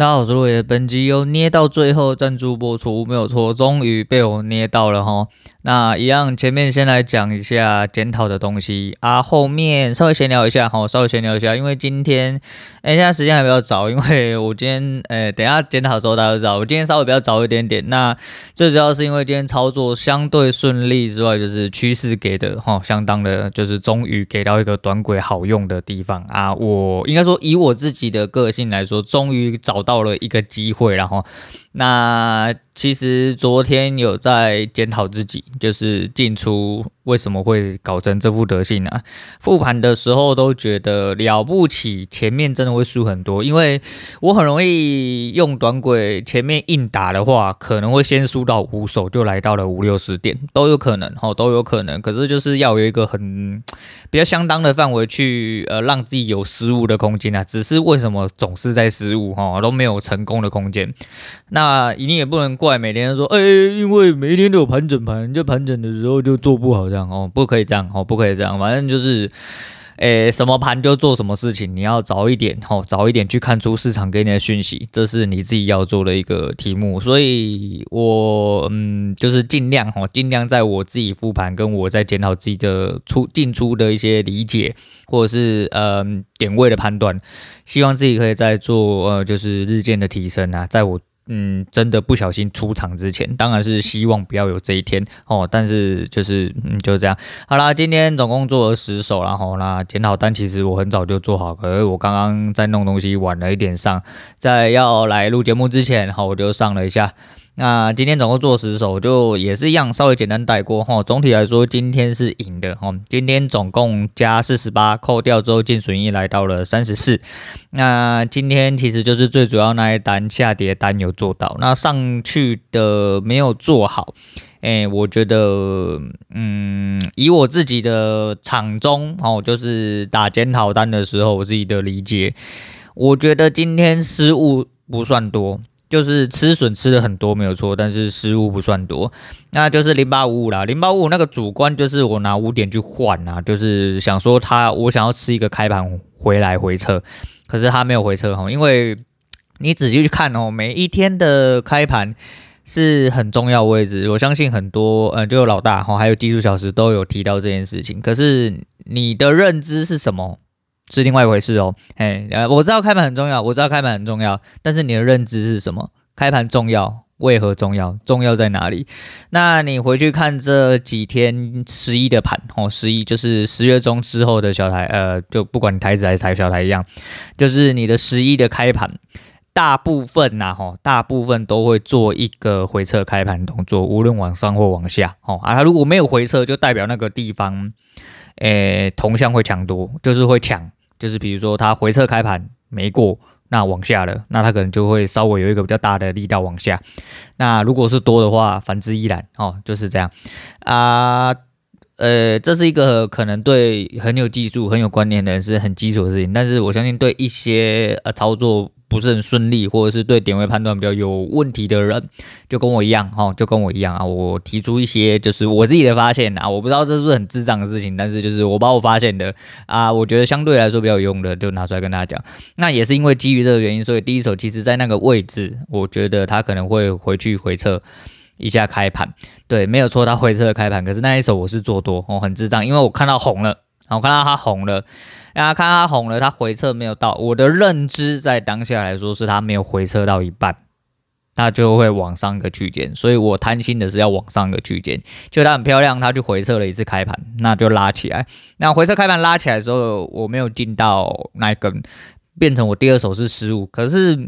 大家好，我是路野，本集由捏到最后赞助播出，没有错，终于被我捏到了哈。那一样，前面先来讲一下检讨的东西啊，后面稍微闲聊一下哈，稍微闲聊一下，因为今天，哎，现在时间还比较早，因为我今天，哎，等下检讨的时候大家都知道，我今天稍微比较早一点点。那最主要是因为今天操作相对顺利之外，就是趋势给的哈，相当的，就是终于给到一个短轨好用的地方啊。我应该说，以我自己的个性来说，终于找到到了一个机会，然后。那其实昨天有在检讨自己，就是进出为什么会搞成这副德性啊？复盘的时候都觉得了不起，前面真的会输很多，因为我很容易用短轨前面硬打的话，可能会先输到五手，就来到了五六十点都有可能，齁都有可能。可是就是要有一个很比较相当的范围去呃让自己有失误的空间啊。只是为什么总是在失误哈，都没有成功的空间？那那你也不能怪每天说，哎、因为每一天都有盘整盘，人家盘整的时候就做不好这样哦，不可以这样哦，不可以这样，反正就是，哎、什么盘就做什么事情，你要早一点哦，早一点去看出市场给你的讯息，这是你自己要做的一个题目。所以我嗯，就是尽量哦，尽量在我自己复盘跟我在检讨自己的出进出的一些理解，或者是嗯点位的判断，希望自己可以在做呃，就是日渐的提升啊，在我。嗯，真的不小心出场之前，当然是希望不要有这一天哦。但是就是嗯，就这样。好啦，今天总共做了十首，然后那检讨单其实我很早就做好，可是我刚刚在弄东西晚了一点上，在要来录节目之前，好，我就上了一下。那今天总共做十手，就也是一样，稍微简单带过哈。总体来说，今天是赢的哈。今天总共加四十八，扣掉之后净损益来到了三十四。那今天其实就是最主要那一单下跌单有做到，那上去的没有做好。哎，我觉得，嗯，以我自己的场中哦，就是打检讨单的时候，我自己的理解，我觉得今天失误不算多。就是吃损吃的很多没有错，但是失误不算多，那就是零八五五啦。零八五五那个主观就是我拿五点去换啊，就是想说他我想要吃一个开盘回来回撤，可是他没有回撤哈，因为你仔细去看哦，每一天的开盘是很重要位置，我相信很多呃就有老大哈，还有技术小时都有提到这件事情，可是你的认知是什么？是另外一回事哦，哎，我知道开盘很重要，我知道开盘很重要，但是你的认知是什么？开盘重要，为何重要？重要在哪里？那你回去看这几天十一的盘哦，十一就是十月中之后的小台，呃，就不管你台子还是台小台一样，就是你的十一的开盘，大部分呐，吼，大部分都会做一个回撤开盘动作，无论往上或往下，哦，啊，它如果没有回撤，就代表那个地方，诶，同向会抢多，就是会抢。就是比如说它回撤开盘没过，那往下了，那它可能就会稍微有一个比较大的力道往下。那如果是多的话，反之亦然哦，就是这样啊。呃，这是一个可能对很有技术、很有观念的人是很基础的事情，但是我相信对一些呃操作。不是很顺利，或者是对点位判断比较有问题的人，就跟我一样哈，就跟我一样啊。我提出一些就是我自己的发现啊，我不知道这是不是很智障的事情，但是就是我把我发现的啊，我觉得相对来说比较有用的，就拿出来跟大家讲。那也是因为基于这个原因，所以第一手其实在那个位置，我觉得他可能会回去回撤一下开盘。对，没有错，他回撤开盘，可是那一手我是做多哦，很智障，因为我看到红了，我看到它红了。大家看他红了，他回撤没有到。我的认知在当下来说是他没有回撤到一半，那就会往上一个区间。所以我贪心的是要往上一个区间，就它很漂亮，它去回撤了一次开盘，那就拉起来。那回撤开盘拉起来的时候，我没有进到那一根，变成我第二手是失误。可是。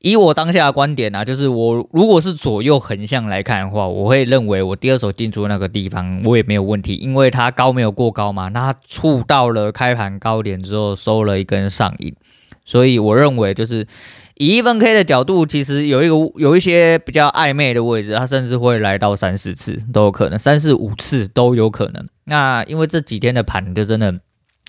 以我当下的观点啊，就是我如果是左右横向来看的话，我会认为我第二手进出那个地方我也没有问题，因为它高没有过高嘛，那它触到了开盘高点之后收了一根上影，所以我认为就是以一分 K 的角度，其实有一个有一些比较暧昧的位置，它甚至会来到三四次都有可能，三四五次都有可能。那因为这几天的盘就真的。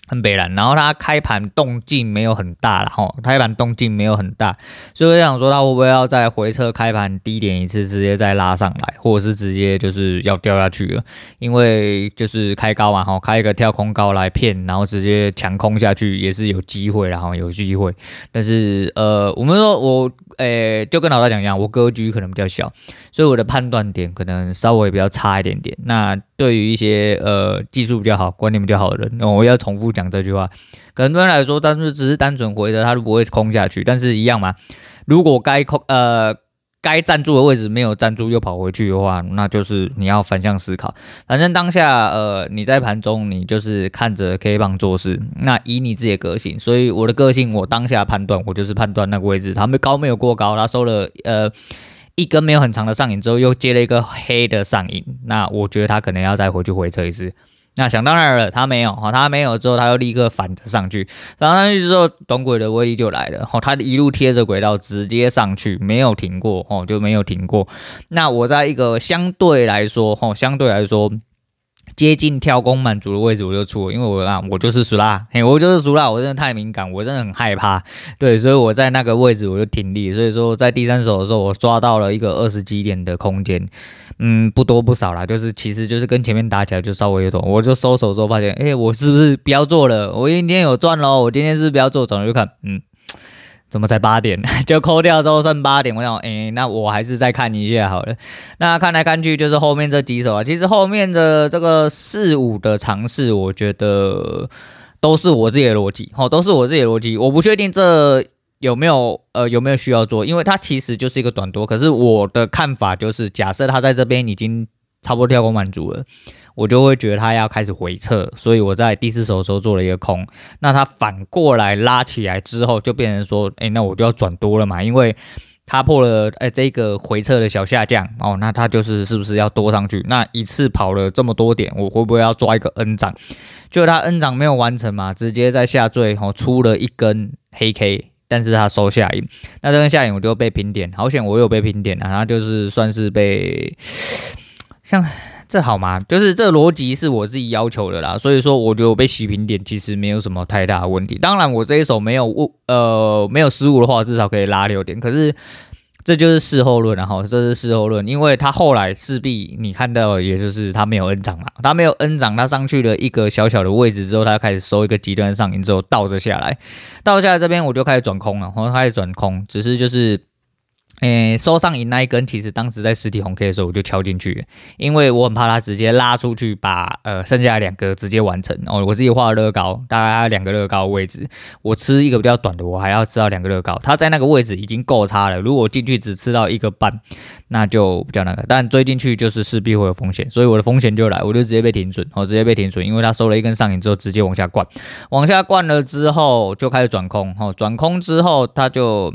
很北蓝，然后它开盘动静没有很大了哈，开盘动静没有很大，所以我想说它会不会要再回撤开盘低点一次，直接再拉上来，或者是直接就是要掉下去了，因为就是开高嘛哈，开一个跳空高来骗，然后直接强空下去也是有机会，然后有机会，但是呃，我们说我。诶，就跟老大讲一样，我格局可能比较小，所以我的判断点可能稍微比较差一点点。那对于一些呃技术比较好、观念比较好的人，那我要重复讲这句话。很多人来说，但是只是单纯回的，他都不会空下去。但是一样嘛，如果该空呃。该站住的位置没有站住，又跑回去的话，那就是你要反向思考。反正当下，呃，你在盘中，你就是看着 K 棒做事。那以你自己的个性，所以我的个性，我当下判断，我就是判断那个位置，它没高没有过高，它收了呃一根没有很长的上影之后，又接了一个黑的上影，那我觉得它可能要再回去回撤一次。那想当然了，他没有哈，他没有之后，他又立刻反着上去，反上去之后，短轨的威力就来了哈，他一路贴着轨道直接上去，没有停过哦，就没有停过。那我在一个相对来说哈，相对来说。接近跳空满足的位置我就出，因为我啊我就是输啦，嘿我就是输啦，我真的太敏感，我真的很害怕，对，所以我在那个位置我就停利，所以说在第三手的时候我抓到了一个二十几点的空间，嗯不多不少啦，就是其实就是跟前面打起来就稍微有点，我就收手之后发现，哎、我是不是不要做了？我今天有赚喽，我今天是不是不要做，转头就看，嗯。怎么才八点？就扣掉之后剩八点，我想，哎，那我还是再看一下好了。那看来看去就是后面这几手啊，其实后面的这个四五的尝试，我觉得都是我自己的逻辑，齁，都是我自己的逻辑。我不确定这有没有呃有没有需要做，因为它其实就是一个短多。可是我的看法就是，假设它在这边已经差不多跳空满足了。我就会觉得它要开始回撤，所以我在第四手的时候做了一个空。那它反过来拉起来之后，就变成说，哎，那我就要转多了嘛，因为它破了哎这个回撤的小下降哦，那它就是是不是要多上去？那一次跑了这么多点，我会不会要抓一个 N 涨？就它 N 涨没有完成嘛，直接在下坠哦出了一根黑 K，但是它收下影，那这根下影我就被平点，好险我有被平点啊，它就是算是被 像。这好吗？就是这逻辑是我自己要求的啦，所以说我觉得我被洗平点其实没有什么太大的问题。当然我这一手没有误呃没有失误的话，至少可以拉六点。可是这就是事后论，然后这是事后论，因为他后来势必你看到，也就是他没有 N 涨嘛，他没有 N 涨，他上去了一个小小的位置之后，他开始收一个极端上影之后倒着下来，倒下来这边我就开始转空了，然后开始转空，只是就是。诶，收上影那一根，其实当时在实体红 K 的时候，我就敲进去，因为我很怕它直接拉出去，把呃剩下的两个直接完成。哦，我自己画了乐高，大概两个乐高的位置，我吃一个比较短的，我还要吃到两个乐高。它在那个位置已经够差了，如果进去只吃到一个半，那就比较那个。但追进去就是势必会有风险，所以我的风险就来，我就直接被停损，哦，直接被停损，因为它收了一根上影之后，直接往下灌，往下灌了之后就开始转空，哦，转空之后它就。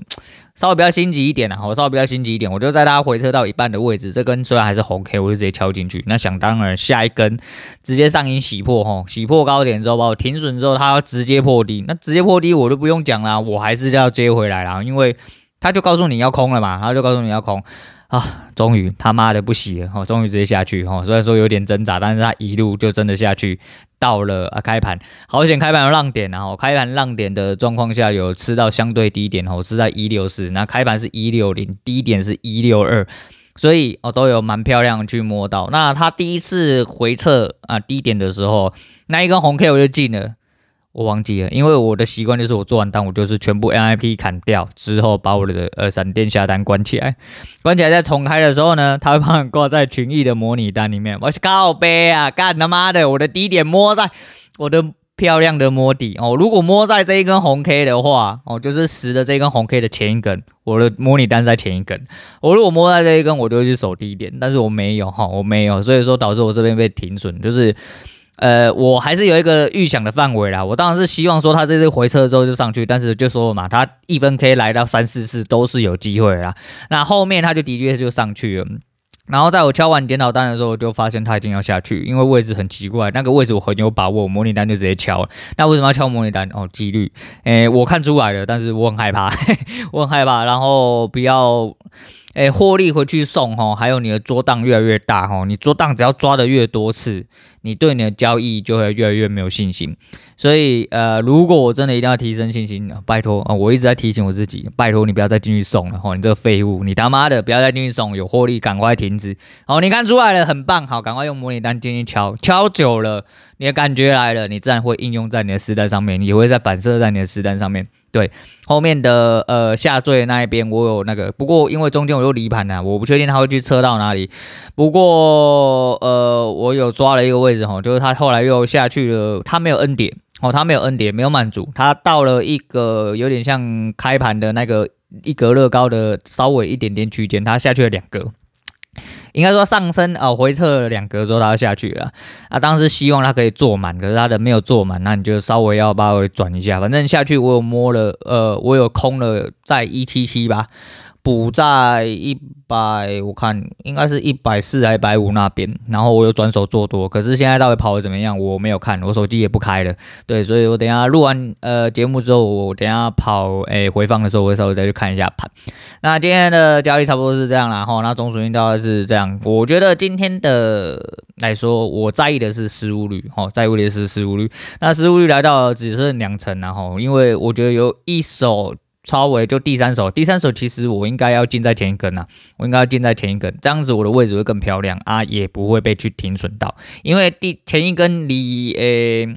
稍微比较心急一点啦，我稍微比较心急一点，我就在它回撤到一半的位置，这根虽然还是红 K，我就直接敲进去。那想当然，下一根直接上影洗破，吼，洗破高点之后把我停损之后，它要直接破低，那直接破低我就不用讲啦，我还是要接回来啦，因为它就告诉你要空了嘛，它就告诉你要空啊，终于他妈的不洗了，吼，终于直接下去，吼，虽然说有点挣扎，但是他一路就真的下去。到了啊，开盘好险，开盘有浪点，然后开盘浪点的状况下有吃到相对低点，哦，是在一六四，那开盘是一六零，低点是一六二，所以哦都有蛮漂亮去摸到。那他第一次回撤啊低点的时候，那一根红 K 我就进了。我忘记了，因为我的习惯就是我做完单，我就是全部 NIP 砍掉之后，把我的呃闪电下单关起来，关起来再重开的时候呢，它会帮你挂在群益的模拟单里面。我是靠背啊，干他妈的，我的低点摸在我的漂亮的摸底哦。如果摸在这一根红 K 的话，哦，就是十的这一根红 K 的前一根，我的模拟单在前一根。我如果摸在这一根，我就会去守低点，但是我没有哈，我没有，所以说导致我这边被停损，就是。呃，我还是有一个预想的范围啦。我当然是希望说他这次回撤之后就上去，但是就说嘛，他一分 K 来到三四四都是有机会啦。那后面他就的确就上去了。然后在我敲完点导单的时候，就发现他已经要下去，因为位置很奇怪，那个位置我很有把握，模拟单就直接敲了。那为什么要敲模拟单？哦，几率，诶，我看出来了，但是我很害怕，我很害怕。然后不要诶，获利回去送哈，还有你的桌档越来越大哈，你桌档只要抓的越多次，你对你的交易就会越来越没有信心。所以呃，如果我真的一定要提升信心，拜托啊，我一直在提醒我自己，拜托你不要再进去送了哈，你这个废物，你他妈的不要再进去送，有获利赶快停止。好，你看出来了，很棒，好，赶快用模拟单进去敲，敲久了。你的感觉来了，你自然会应用在你的实单上面，也会再反射在你的实单上面。对，后面的呃下坠那一边我有那个，不过因为中间我又离盘了，我不确定他会去测到哪里。不过呃，我有抓了一个位置哈，就是他后来又下去了，他没有 N 点哦，他没有 N 点，没有满足，他到了一个有点像开盘的那个一格乐高的稍微一点点区间，他下去了两格。应该说上升呃，回撤了两格之后，它就下去了。啊，当时希望它可以做满，可是它的没有做满，那你就稍微要把它转一下。反正下去我有摸了，呃，我有空了在一七七吧。补在一百，我看应该是一百四还一百五那边，然后我又转手做多，可是现在到底跑的怎么样？我没有看，我手机也不开了。对，所以我等下录完呃节目之后，我等下跑诶、回放的时候，我会稍微再去看一下盘。那今天的交易差不多是这样啦，哈，那总属性大概是这样。我觉得今天的来说，我在意的是失误率，哈，在意的是失误率。那失误率来到只剩两成，然后因为我觉得有一手。超维就第三手，第三手其实我应该要进在前一根啊，我应该要进在前一根，这样子我的位置会更漂亮啊，也不会被去停损到，因为第前一根离诶。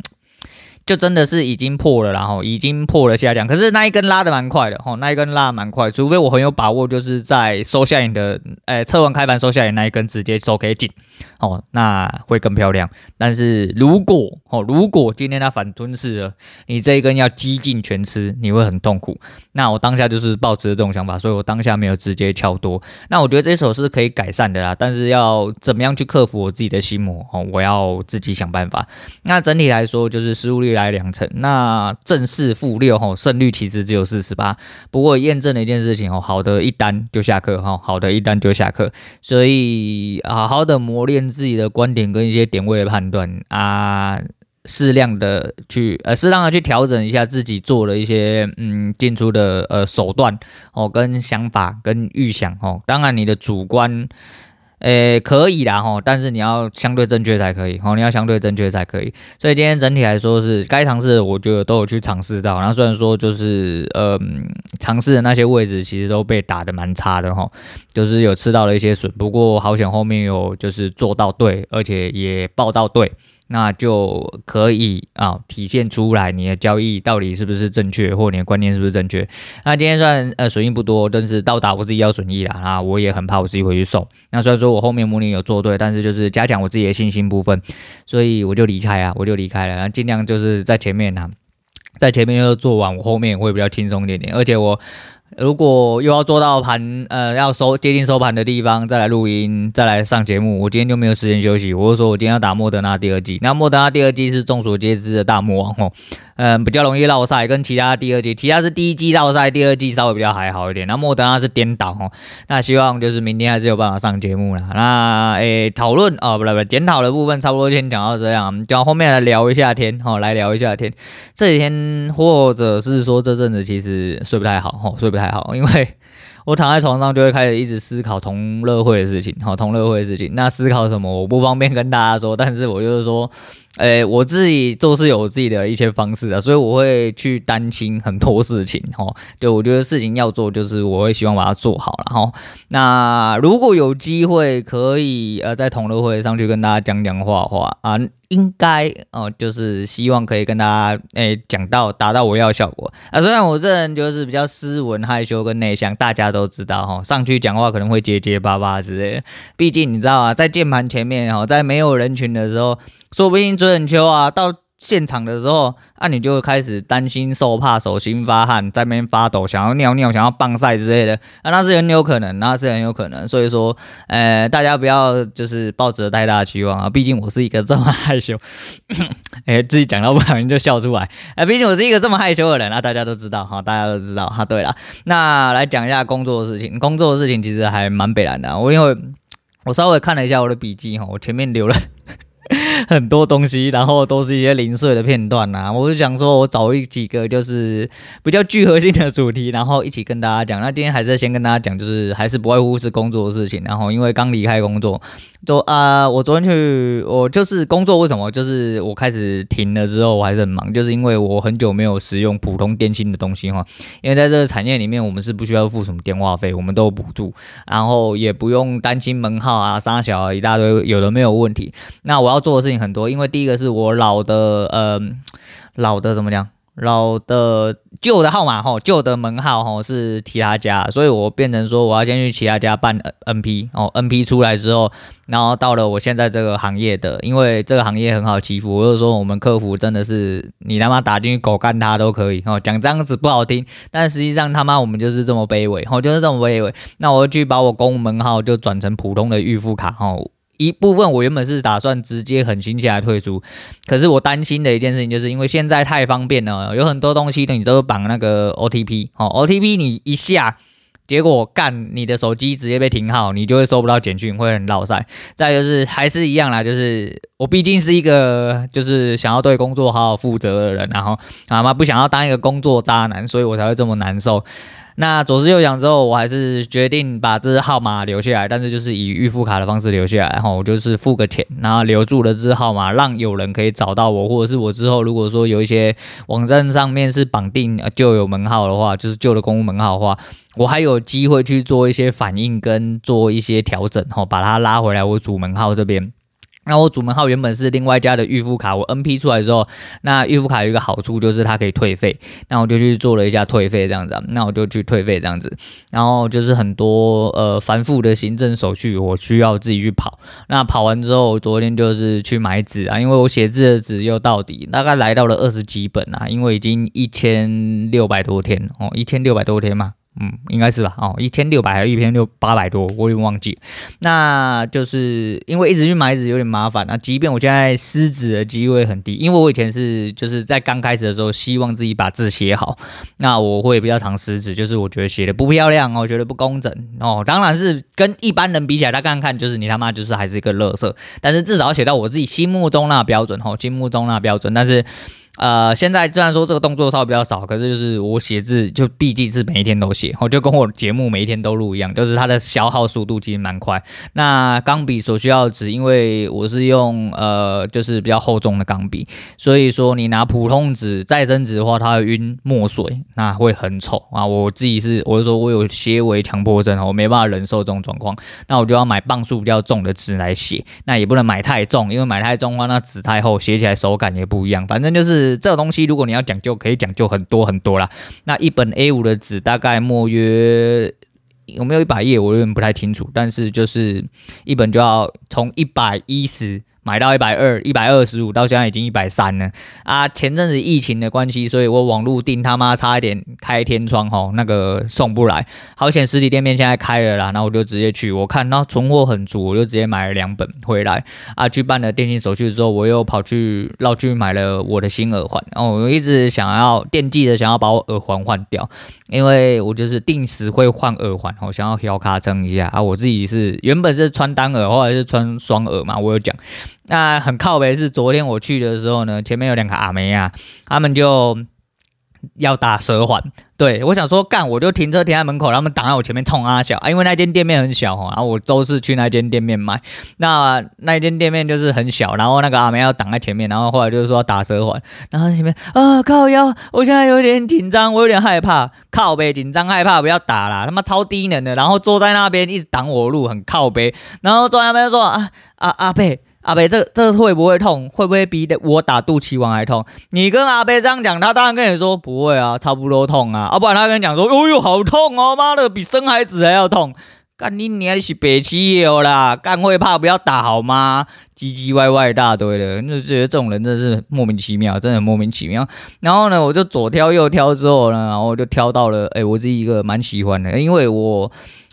就真的是已经破了，然后已经破了下降，可是那一根拉得蛮快的吼，那一根拉得蛮快，除非我很有把握，就是在收下影的，诶，测完开盘收下影那一根直接收给进，哦，那会更漂亮。但是如果哦，如果今天它反吞噬了，你这一根要激进全吃，你会很痛苦。那我当下就是抱持这种想法，所以我当下没有直接敲多。那我觉得这手是可以改善的啦，但是要怎么样去克服我自己的心魔哦，我要自己想办法。那整体来说就是失误率来两成，那正四负六吼，胜率其实只有四十八。不过验证了一件事情哦，好的一单就下课哈，好的一单就下课，所以好好的磨练自己的观点跟一些点位的判断啊，适量的去呃适当的去调整一下自己做了一些嗯进出的呃手段哦，跟想法跟预想哦，当然你的主观。诶，可以啦吼，但是你要相对正确才可以吼，你要相对正确才可以。所以今天整体来说是该尝试的，我觉得都有去尝试到。然后虽然说就是呃，尝试的那些位置其实都被打的蛮差的吼，就是有吃到了一些损。不过好险后面有就是做到对，而且也报到对。那就可以啊，体现出来你的交易到底是不是正确，或你的观念是不是正确。那今天算呃损益不多，但是到达我自己要损益了啊，我也很怕我自己回去送。那虽然说我后面模拟有做对，但是就是加强我自己的信心部分，所以我就离开啊，我就离开了，然后尽量就是在前面啊，在前面又做完，我后面会比较轻松一点点，而且我。如果又要做到盘，呃，要收接近收盘的地方再来录音，再来上节目，我今天就没有时间休息。我就说我今天要打莫德纳第二季，那莫德纳第二季是众所皆知的大魔王哦。嗯，比较容易落赛，跟其他第二季，其他是第一季落赛，第二季稍微比较还好一点。那莫德纳是颠倒哦。那希望就是明天还是有办法上节目啦。那诶，讨论哦，不不不，检讨的部分差不多先讲到这样，讲后面来聊一下天，好，来聊一下天。这几天或者是说这阵子其实睡不太好，吼，睡不太好，好因为。我躺在床上就会开始一直思考同乐会的事情，好，同乐会的事情。那思考什么，我不方便跟大家说，但是我就是说，诶、我自己做事有自己的一些方式啊，所以我会去担心很多事情，哈。对我觉得事情要做，就是我会希望把它做好了，哈。那如果有机会可以呃在同乐会上去跟大家讲讲话话啊。应该哦，就是希望可以跟大家诶讲到达到我要的效果啊。虽然我这人就是比较斯文、害羞跟内向，大家都知道哈，上去讲话可能会结结巴巴之类的。毕竟你知道啊，在键盘前面哈，在没有人群的时候，说不定追很秋啊到。现场的时候，啊，你就开始担心受怕、手心发汗、在那边发抖，想要尿尿、想要棒晒之类的，啊，那是很有可能，那是很有可能。所以说，呃，大家不要就是抱着太大的期望啊，毕竟我是一个这么害羞，哎、自己讲到不小心就笑出来，哎、毕竟我是一个这么害羞的人啊，大家都知道哈，大家都知道哈。对了，那来讲一下工作的事情，工作的事情其实还蛮北烂的，我因为我稍微看了一下我的笔记哈，我前面留了。很多东西，然后都是一些零碎的片段呐、啊。我就想说，我找一几个就是比较聚合性的主题，然后一起跟大家讲。那今天还是先跟大家讲，就是还是不外乎是工作的事情。然后因为刚离开工作，就啊、我昨天去，我就是工作为什么就是我开始停了之后，我还是很忙，就是因为我很久没有使用普通电信的东西哈。因为在这个产业里面，我们是不需要付什么电话费，我们都有补助，然后也不用担心门号啊、杀小啊一大堆，有的没有问题。那我要做的事情很多，因为第一个是我老的，呃，老的怎么讲？老的旧的号码吼，旧的门号吼是其他家，所以我变成说我要先去其他家办 NP 哦，NP 出来之后，然后到了我现在这个行业的，因为这个行业很好欺负，我就说我们客服真的是你他妈打进去狗干他都可以哦，讲这样子不好听，但实际上他妈我们就是这么卑微哦，就是这么卑微，那我就去把我公务门号就转成普通的预付卡哦。一部分我原本是打算直接狠心下来退出，可是我担心的一件事情，就是因为现在太方便了，有很多东西你都绑那个 OTP，哦，OTP 你一下，结果干你的手机直接被停号，你就会收不到简讯，会很落赛。再就是还是一样啦，就是我毕竟是一个就是想要对工作好好负责的人，然后啊妈不想要当一个工作渣男，所以我才会这么难受。那左思右想之后，我还是决定把这支号码留下来，但是就是以预付卡的方式留下来，然后我就是付个钱，然后留住了这支号码，让有人可以找到我，或者是我之后如果说有一些网站上面是绑定旧有门号的话，就是旧的公务门号的话，我还有机会去做一些反应跟做一些调整，哈，把它拉回来我主门号这边。那我主门号原本是另外加的预付卡，我 NP 出来之后，那预付卡有一个好处就是它可以退费，那我就去做了一下退费这样子，那我就去退费这样子，然后就是很多呃繁复的行政手续我需要自己去跑，那跑完之后，我昨天就是去买纸啊，因为我写字的纸又到底大概来到了二十几本啊，因为已经一千六百多天哦，一千六百多天嘛。嗯，应该是吧。哦，一千六百还是一千六八百多，我有点忘记。那就是因为一直去买纸有点麻烦。那即便我现在撕纸的机会很低，因为我以前是就是在刚开始的时候，希望自己把字写好。那我会比较常撕纸，就是我觉得写的不漂亮哦，我觉得不工整哦。当然是跟一般人比起来，他看看就是你他妈就是还是一个垃圾。但是至少写到我自己心目中那标准哦，心目中那标准。但是。呃，现在虽然说这个动作稍微比较少，可是就是我写字就毕竟是每一天都写，我就跟我节目每一天都录一样，就是它的消耗速度其实蛮快。那钢笔所需要的纸，因为我是用呃就是比较厚重的钢笔，所以说你拿普通纸、再生纸的话，它会晕墨水，那会很丑啊。我自己是我就说我有些微强迫症，我没办法忍受这种状况，那我就要买磅数比较重的纸来写，那也不能买太重，因为买太重的话，那纸太厚，写起来手感也不一样。反正就是。这个东西，如果你要讲究，可以讲究很多很多啦。那一本 A 五的纸大概墨约有没有一百页，我有点不太清楚。但是就是一本就要从一百一十。买到一百二、一百二十五，到现在已经一百三了啊！前阵子疫情的关系，所以我网路订他妈差一点开天窗吼，那个送不来。好险实体店面现在开了啦，然后我就直接去，我看到存货很足，我就直接买了两本回来啊。去办了电信手续之后，我又跑去绕去买了我的新耳环。哦我一直想要惦记着想要把我耳环换掉，因为我就是定时会换耳环，我想要小卡称一下啊。我自己是原本是穿单耳，后来是穿双耳嘛，我有讲。那很靠北是昨天我去的时候呢，前面有两个阿妹啊，他们就要打蛇环。对，我想说干，我就停车停在门口，他们挡在我前面冲阿小啊，因为那间店面很小哈，然后我都是去那间店面买。那那间店面就是很小，然后那个阿妹要挡在前面，然后后来就是说打蛇环，然后前面啊靠腰，我现在有点紧张，我有点害怕，靠呗紧张害怕，不要打啦，他妈超低能的，然后坐在那边一直挡我路，很靠北，然后坐在那边说啊啊阿伯。阿伯，这这会不会痛？会不会比我打肚脐王还痛？你跟阿伯这样讲，他当然跟你说不会啊，差不多痛啊。要、不然他跟你讲说，哦哟，好痛哦，妈的，比生孩子还要痛。干你娘是北七有啦，干会怕不要打好吗？唧唧歪歪一大堆的，就觉得这种人真的是莫名其妙，真的莫名其妙。然后呢，我就左挑右挑之后呢，然后就挑到了，哎，我自己一个蛮喜欢的，因为我。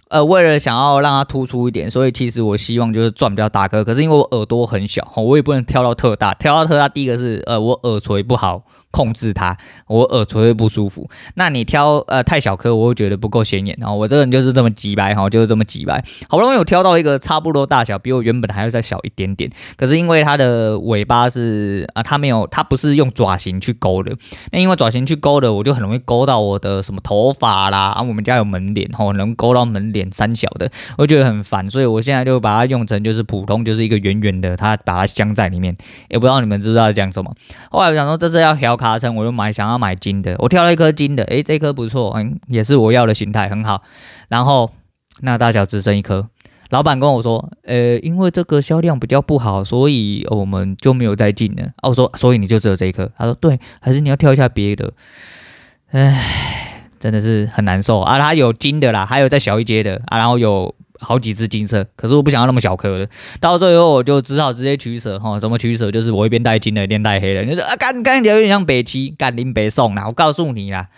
呃，为了想要让它突出一点，所以其实我希望就是钻比较大颗。可是因为我耳朵很小，我也不能挑到特大。挑到特大，第一个是呃，我耳垂不好控制它，我耳垂会不舒服。那你挑呃太小颗，我会觉得不够显眼。然后我这个人就是这么机掰哈，就是这么机掰。好不容易有挑到一个差不多大小，比我原本还要再小一点点。可是因为它的尾巴是啊，它没有，它不是用爪形去勾的。那因为爪形去勾的，我就很容易勾到我的什么头发啦。啊，我们家有门帘哈，能勾到门帘三小的，我觉得很烦。所以我现在就把它用成就是普通，就是一个圆圆的，它把它镶在里面。也不知道你们知不知道讲什么。后来我想说这是要调卡层，我就买想要买金的，我挑了一颗金的，诶，这颗不错，嗯，也是我要的形态，很好。然后那大小只剩一颗，老板跟我说，呃，因为这个销量比较不好，所以我们就没有再进了。啊，我说，所以你就只有这一颗？他说，对，还是你要挑一下别的？唉，真的是很难受啊。他有金的啦，还有再小一阶的啊，然后有。好几只金色，可是我不想要那么小颗的。到最后我就只好直接取舍哈，怎么取舍？就是我一边带金的，一边带黑的。你说啊，干干有点像北七，干林北宋啦。我告诉你啦，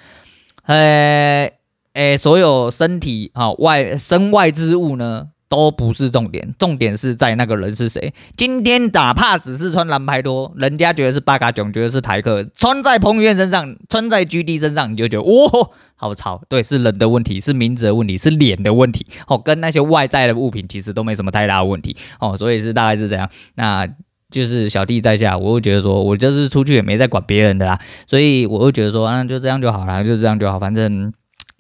呃，诶，所有身体啊外身外之物呢，都不是重点，重点是在那个人是谁。今天哪怕只是穿蓝牌多，人家觉得是八嘎囧，觉得是台客，穿在彭于晏身上，穿在 GD 身上，你就觉得哇，好潮。对，是人的问题，是名字的问题，是脸的问题。哦，跟那些外在的物品其实都没什么太大的问题。哦，所以是大概是这样。那就是小弟在下，我会觉得说，我就是出去也没在管别人的啦，所以我会觉得说，那就这样就好了，就这样就好，反正。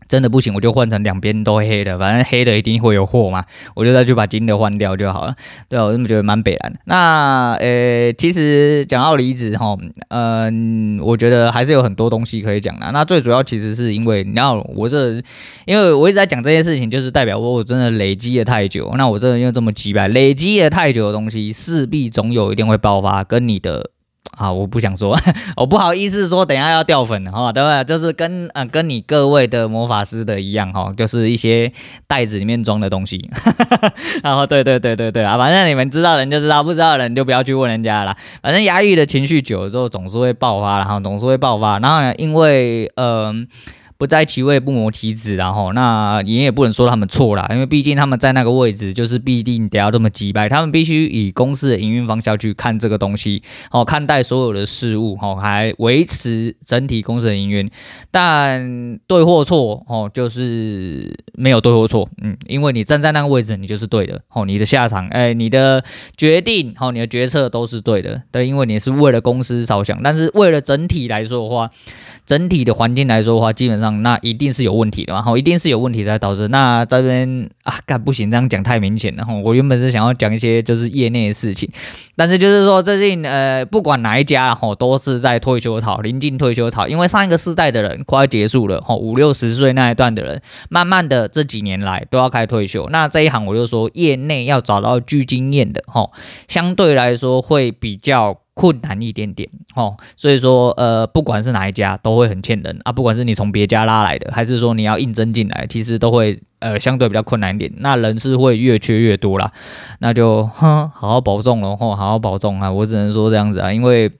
真的不行，我就换成两边都黑的，反正黑的一定会有货嘛，我就再去把金的换掉就好了。对啊，我这么觉得蛮北蓝的。那呃，其实讲到离职哈，嗯，我觉得还是有很多东西可以讲的。那最主要其实是因为，你要我这，因为我一直在讲这件事情，就是代表我我真的累积了太久。那我真的因为这么几百累积了太久的东西，势必总有一定会爆发，跟你的。啊，我不想说，我不好意思说，等下要掉粉了哈，对不对？就是跟呃跟你各位的魔法师的一样哈，就是一些袋子里面装的东西。然后对对对对对啊，反正你们知道人就知道，不知道的人就不要去问人家了。反正压抑的情绪久了之后，总是会爆发，然后总是会爆发。然后呢，因为嗯。呃不在其位不谋其职，然后那你也不能说他们错啦，因为毕竟他们在那个位置，就是必定得要这么击败，他们必须以公司的营运方向去看这个东西，哦，看待所有的事物，哦，还维持整体公司的营运，但对或错，哦，就是没有对或错，嗯，因为你站在那个位置，你就是对的，哦，你的下场，哎，你的决定，哦，你的决策都是对的，对，因为你是为了公司着想，但是为了整体来说的话。整体的环境来说的话，基本上那一定是有问题的嘛，好，一定是有问题才导致。那这边啊，干不行，这样讲太明显了哈。我原本是想要讲一些就是业内的事情，但是就是说最近呃，不管哪一家哈，都是在退休潮，临近退休潮，因为上一个世代的人快要结束了哈，五六十岁那一段的人，慢慢的这几年来都要开始退休。那这一行我就说，业内要找到具经验的哈，相对来说会比较。困难一点点哦，所以说呃，不管是哪一家都会很欠人啊，不管是你从别家拉来的，还是说你要应征进来，其实都会呃相对比较困难一点。那人是会越缺越多啦，那就哼，好好保重喽，吼，好好保重啊，我只能说这样子啊，因为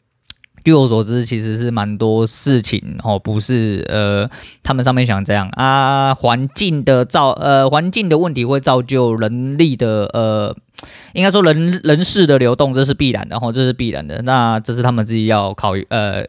据我所知，其实是蛮多事情哦，不是呃他们上面想这样啊，环境的造呃环境的问题会造就人力的呃。应该说人人事的流动，这是必然的，哈，这是必然的。那这是他们自己要考呃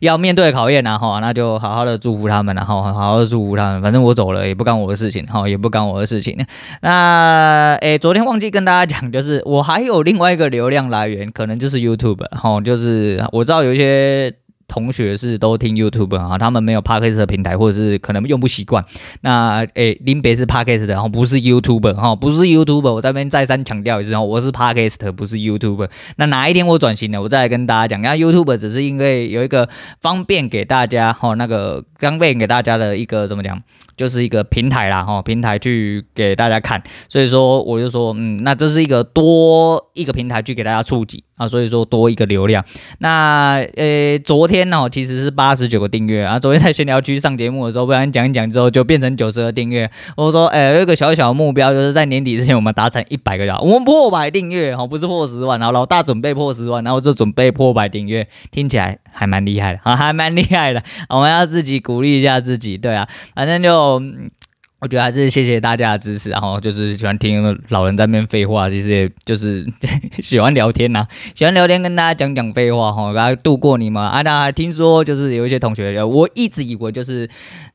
要面对考验，然后那就好好的。祝福他们，然后好好的。祝福他们。反正我走了也不干我的。事情，哈，也不干我的。事情。那诶，昨天忘记跟大家讲，就是我还有另外一个流量来源，可能就是 YouTube，哈，就是我知道有一些。同学是都听 YouTube 啊，他们没有 Podcast 的平台，或者是可能用不习惯。那诶，林北是 Podcast 的，然后不是 YouTube 哈，不是 YouTube。我这边再三强调一次哦，我是 Podcast，不是 YouTube。那哪一天我转型了，我再来跟大家讲。那 YouTube 只是因为有一个方便给大家哈，那个方便给大家的一个怎么讲？就是一个平台啦，哈，平台去给大家看，所以说我就说，嗯，那这是一个多一个平台去给大家触及啊，所以说多一个流量。那呃，昨天呢，其实是八十九个订阅啊，昨天在闲聊区上节目的时候，不然讲一讲之后就变成九十个订阅。我说，哎，有一个小小的目标，就是在年底之前我们达成一百个了，我们破百订阅，哈，不是破十万，然后老大准备破十万，然后就准备破百订阅，听起来还蛮厉害的，啊，还蛮厉害的，我们要自己鼓励一下自己，对啊，反正就。我觉得还是谢谢大家的支持，然后就是喜欢听老人在那边废话，其实就是喜欢聊天呐、喜欢聊天跟大家讲讲废话哈，来度过你们啊。那听说就是有一些同学，我一直以为就是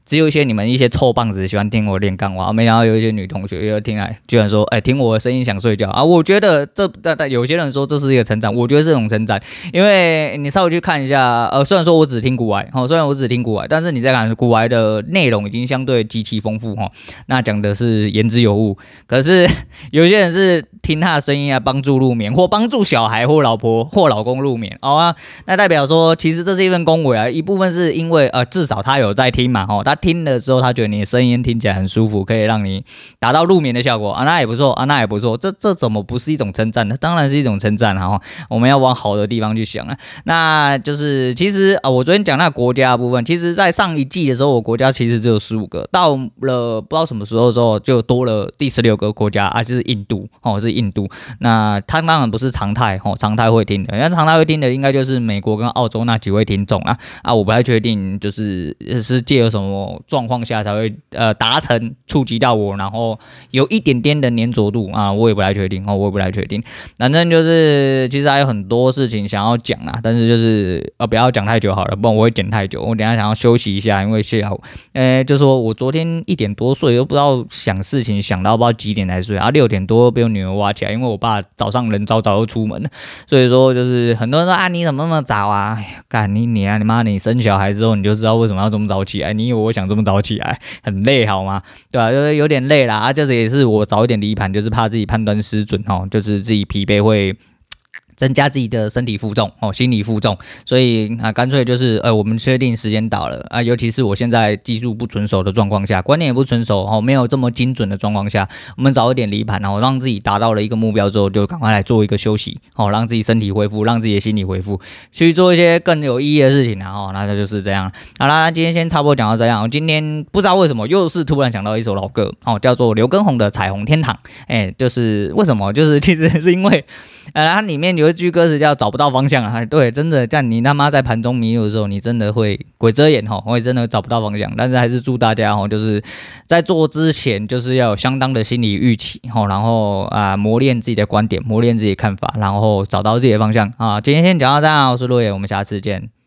只有一些你们一些臭棒子喜欢听我练钢话，没想到有一些女同学又听来居然说，哎，听我的声音想睡觉啊。我觉得这但但有些人说这是一个成长，我觉得是一种成长，因为你稍微去看一下，呃，虽然说我只听股癌，哈，虽然我只听股癌，但是你再看股癌的内容已经相对极其丰富哈。那讲的是言之有物，可是 有些人是听他的声音啊，帮助入眠，或帮助小孩或老婆或老公入眠，好啊，那代表说其实这是一份恭维啊，一部分是因为呃至少他有在听嘛，哦，他听了之后他觉得你的声音听起来很舒服，可以让你达到入眠的效果。啊，那也不错啊，那也不错，这这怎么不是一种称赞呢？当然是一种称赞哈，我们要往好的地方去想啊，那就是其实啊、我昨天讲那国家的部分，其实在上一季的时候，我国家其实只有十五个，到了不知道什么。时候之后就多了第十六个国家啊，就是印度哦，是印度。那他当然不是常态哦，常态会听的，那常态会听的应该就是美国跟澳洲那几位听众啊啊，我不太确定，就是是借由什么状况下才会呃达成触及到我，然后有一点点的粘着度啊，我也不太确定哦，我也不太确定。反正就是其实还有很多事情想要讲啊，但是就是呃不要讲太久好了，不然我会剪太久。我等下想要休息一下，因为下午呃就说我昨天一点多睡又。不知道想事情想到不知道几点才睡啊，六点多被我女儿挖起来，因为我爸早上人早早就出门了，所以说就是很多人说啊，你怎么那么早啊？干你你啊你妈！你生小孩之后你就知道为什么要这么早起来？你以为我想这么早起来很累好吗？对吧、啊？就是有点累啦。啊，就是也是我早一点离盘，就是怕自己判断失准哦，就是自己疲惫会。增加自己的身体负重哦，心理负重，所以啊，干脆就是呃，我们确定时间到了啊，尤其是我现在技术不纯熟的状况下，观念也不纯熟哦，没有这么精准的状况下，我们早一点离盘，然后让自己达到了一个目标之后，就赶快来做一个休息哦，让自己身体恢复，让自己的心理恢复，去做一些更有意义的事情，然后那就是这样。好啦，今天先差不多讲到这样。今天不知道为什么又是突然想到一首老歌哦，叫做刘畊宏的《彩虹天堂》。哎，就是为什么？就是其实是因为呃，它里面有。有一句歌词叫“找不到方向”啊，对，真的，像你他妈在盘中迷路的时候，你真的会鬼遮眼哈，会真的找不到方向。但是还是祝大家哈，就是在做之前，就是要有相当的心理预期哈，然后啊磨练自己的观点，磨练自己的看法，然后找到自己的方向啊。今天先讲到这样，我是陆野，我们下次见。